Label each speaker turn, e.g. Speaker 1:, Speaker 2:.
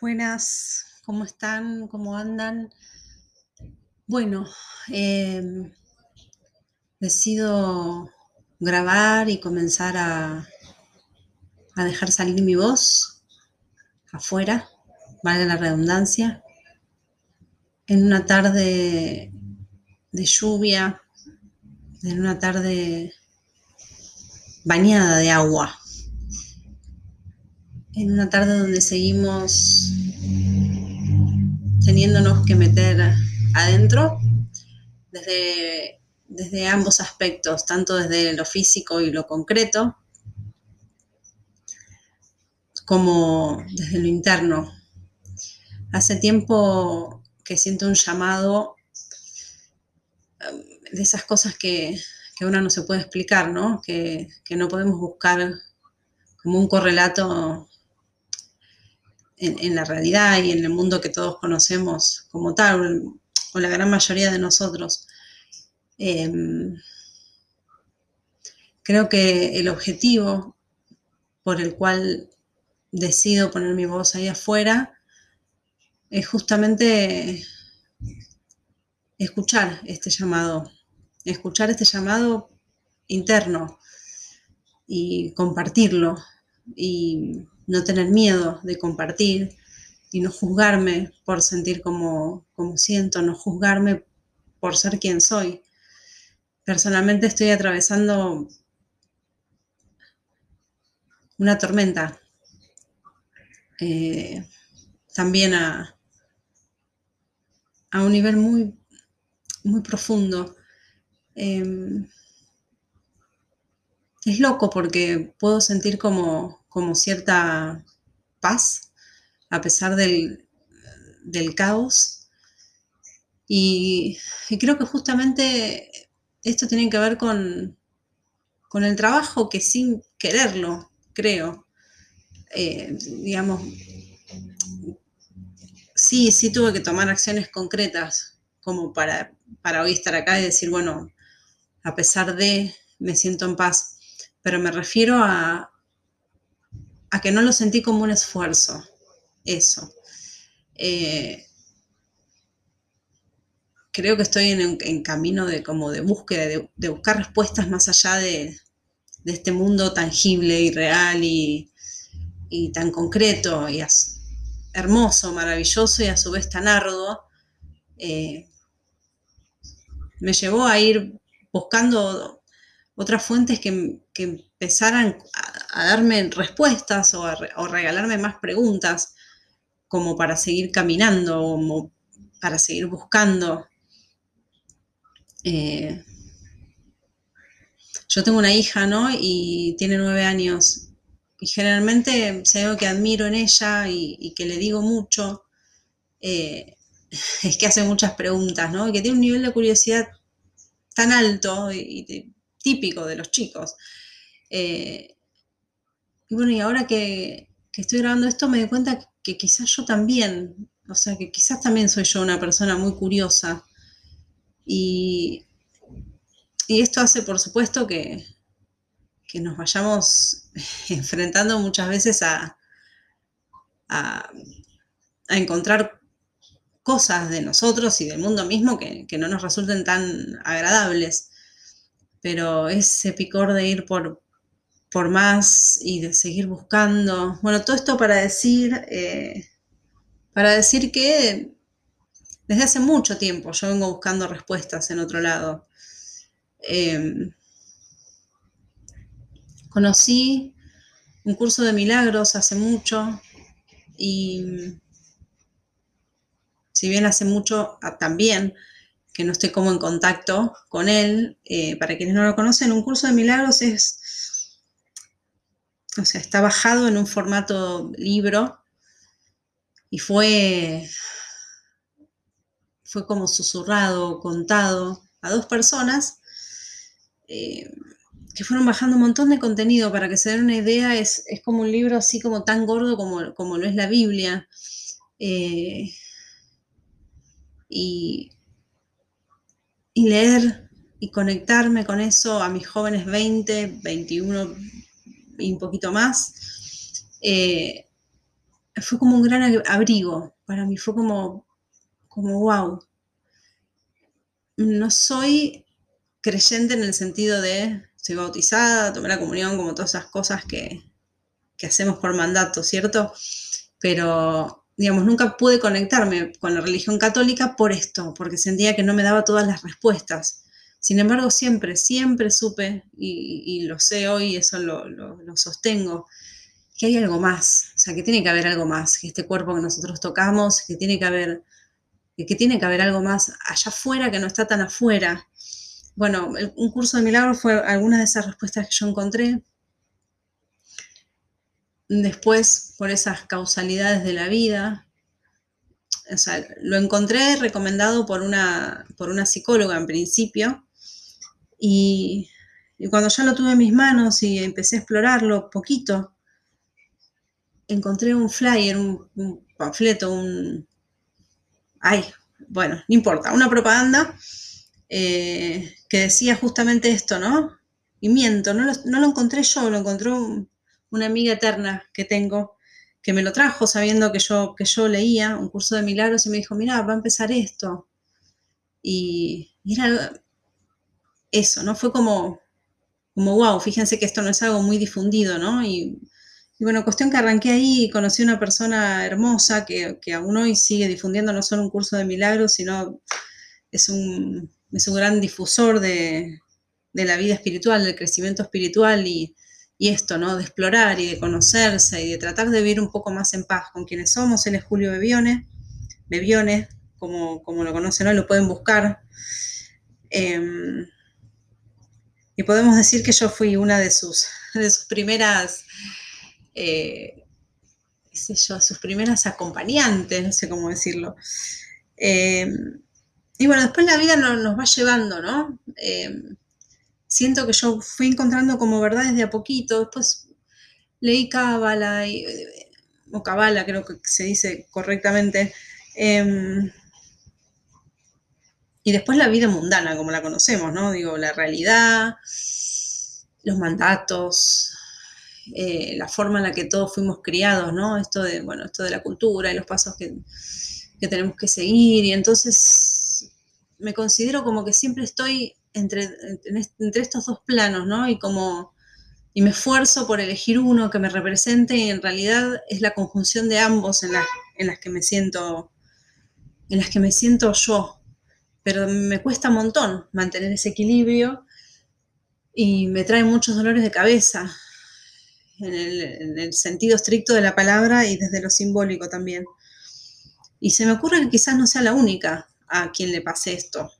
Speaker 1: Buenas, ¿cómo están? ¿Cómo andan? Bueno, em, decido grabar y comenzar a, a dejar salir mi voz afuera, valga la redundancia, en una tarde de lluvia, en una tarde bañada de agua en una tarde donde seguimos teniéndonos que meter adentro desde, desde ambos aspectos, tanto desde lo físico y lo concreto, como desde lo interno. Hace tiempo que siento un llamado um, de esas cosas que, que uno no se puede explicar, ¿no? Que, que no podemos buscar como un correlato en, la realidad y en el mundo que todos conocemos como tal, o la gran mayoría de nosotros. Em, creo que el objetivo por el cual decido poner mi voz ahí afuera es justamente escuchar este llamado, escuchar este llamado interno y compartirlo y no tener miedo de compartir y no juzgarme por sentir como, siento, no juzgarme por ser quien soy. Personalmente estoy atravesando una tormenta, eh, también a, a, un nivel muy, muy profundo. Em, es loco porque puedo sentir como, como cierta paz a pesar del, caos. Y, creo que justamente esto tiene que ver con, con el trabajo que sin quererlo, creo, eh, digamos, sí, sí tuve que tomar acciones concretas como para, para hoy estar acá y decir, bueno, a pesar de, me siento en paz, pero me refiero a, a que no lo sentí como un esfuerzo, eso. Eh, creo que estoy en, camino de como de búsqueda, de, buscar respuestas más allá de, este mundo tangible y real y, tan concreto y hermoso, maravilloso y a su vez tan arduo. Eh, me llevó a ir buscando otras fuentes que, que empezaran a, darme respuestas o, a, regalarme más preguntas como para seguir caminando, como para seguir buscando. Eh, yo tengo una hija, ¿no? Y tiene nueve años. Y generalmente, si algo que admiro en ella y, que le digo mucho, eh, es que hace muchas preguntas, ¿no? Y que tiene un nivel de curiosidad tan alto típico de los chicos. Eh, y bueno, y ahora que, estoy grabando esto me doy cuenta que, quizás yo también, o sea, que quizás también soy yo una persona muy curiosa. Y, esto hace, por supuesto, que, nos vayamos enfrentando muchas veces a, a, encontrar cosas de nosotros y del mundo mismo que, que, no nos resulten tan agradables. Pero ese picor de ir por, por más y de seguir buscando. Bueno, todo esto para decir, eh, para decir que desde hace mucho tiempo yo vengo buscando respuestas en otro lado. Em, conocí un curso de milagros hace mucho y si bien hace mucho ah, también que no estoy como en contacto con él, eh, para quienes no lo conocen, un curso de milagros es o sea, está bajado en un formato libro y fue, fue como susurrado, contado a dos personas eh, que fueron bajando un montón de contenido para que se den una idea, es, como un libro así como tan gordo como, como lo es la Biblia. Eh, y, y leer y conectarme con eso a mis jóvenes 20, 21, y un poquito más, eh, fue como un gran abrigo para mí, fue como, como wow. No soy creyente en el sentido de soy bautizada, tomé la comunión, como todas esas cosas que, que hacemos por mandato, ¿cierto? Pero, digamos, nunca pude conectarme con la religión católica por esto, porque sentía que no me daba todas las respuestas. Sin embargo, siempre, siempre supe, y, lo sé hoy, eso lo, lo, sostengo, que hay algo más, o sea, que tiene que haber algo más, que este cuerpo que nosotros tocamos, que tiene que haber, que tiene que haber algo más allá afuera que no está tan afuera. Bueno, un curso de milagros fue alguna de esas respuestas que yo encontré. Después, por esas causalidades de la vida, o sea, lo encontré recomendado por una, por una psicóloga en principio, y, cuando ya lo tuve en mis manos y empecé a explorarlo poquito, encontré un flyer, un, panfleto, un... Ay, bueno, no importa, una propaganda eh, que decía justamente esto, ¿no? Y miento, no lo, encontré yo, lo encontró una amiga eterna que tengo, que me lo trajo sabiendo que yo, que yo leía un curso de milagros y me dijo, mira, va a empezar esto. Y, y era eso, ¿no? Fue como, como, wow, fíjense que esto no es algo muy difundido, ¿no? Y, bueno, cuestión que arranqué ahí y conocí una persona hermosa que, aún hoy sigue difundiendo no solo un curso de milagros, sino es un, es un gran difusor de, la vida espiritual, del crecimiento espiritual y, esto, ¿no? De explorar y de conocerse y de tratar de vivir un poco más en paz con quienes somos. Él es Julio Bebione, Bebione, como, como lo conocen hoy, lo pueden buscar. Em, y podemos decir que yo fui una de sus, de sus primeras, eh, sus primeras acompañantes, no sé cómo decirlo. Eh, y bueno, después la vida nos, va llevando, ¿no? Eh, siento que yo fui encontrando como verdades de a poquito, después leí Cábala, o Cábala creo que se dice correctamente, em, y después la vida mundana, como la conocemos, ¿no? Digo, la realidad, los mandatos, eh, la forma en la que todos fuimos criados, ¿no? Esto de, bueno, esto de la cultura y los pasos que, tenemos que seguir. Y entonces me considero como que siempre estoy entre, estos dos planos, ¿no? Y como y me esfuerzo por elegir uno que me represente y en realidad es la conjunción de ambos en, en las que me siento en las que me siento yo pero me cuesta un montón mantener ese equilibrio y me trae muchos dolores de cabeza, en el, sentido estricto de la palabra y desde lo simbólico también. Y se me ocurre que quizás no sea la única a quien le pase esto.